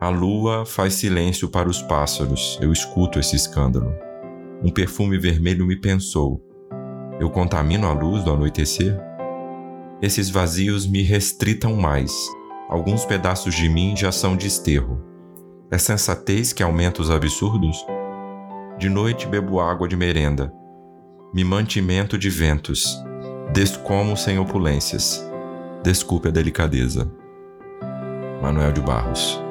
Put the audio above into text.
A lua faz silêncio para os pássaros, eu escuto esse escândalo. Um perfume vermelho me pensou: eu contamino a luz do anoitecer? Esses vazios me restritam mais. Alguns pedaços de mim já são de esterro. É sensatez que aumenta os absurdos? De noite bebo água de merenda. Me mantimento de ventos. Descomo sem opulências. Desculpe a delicadeza. Manuel de Barros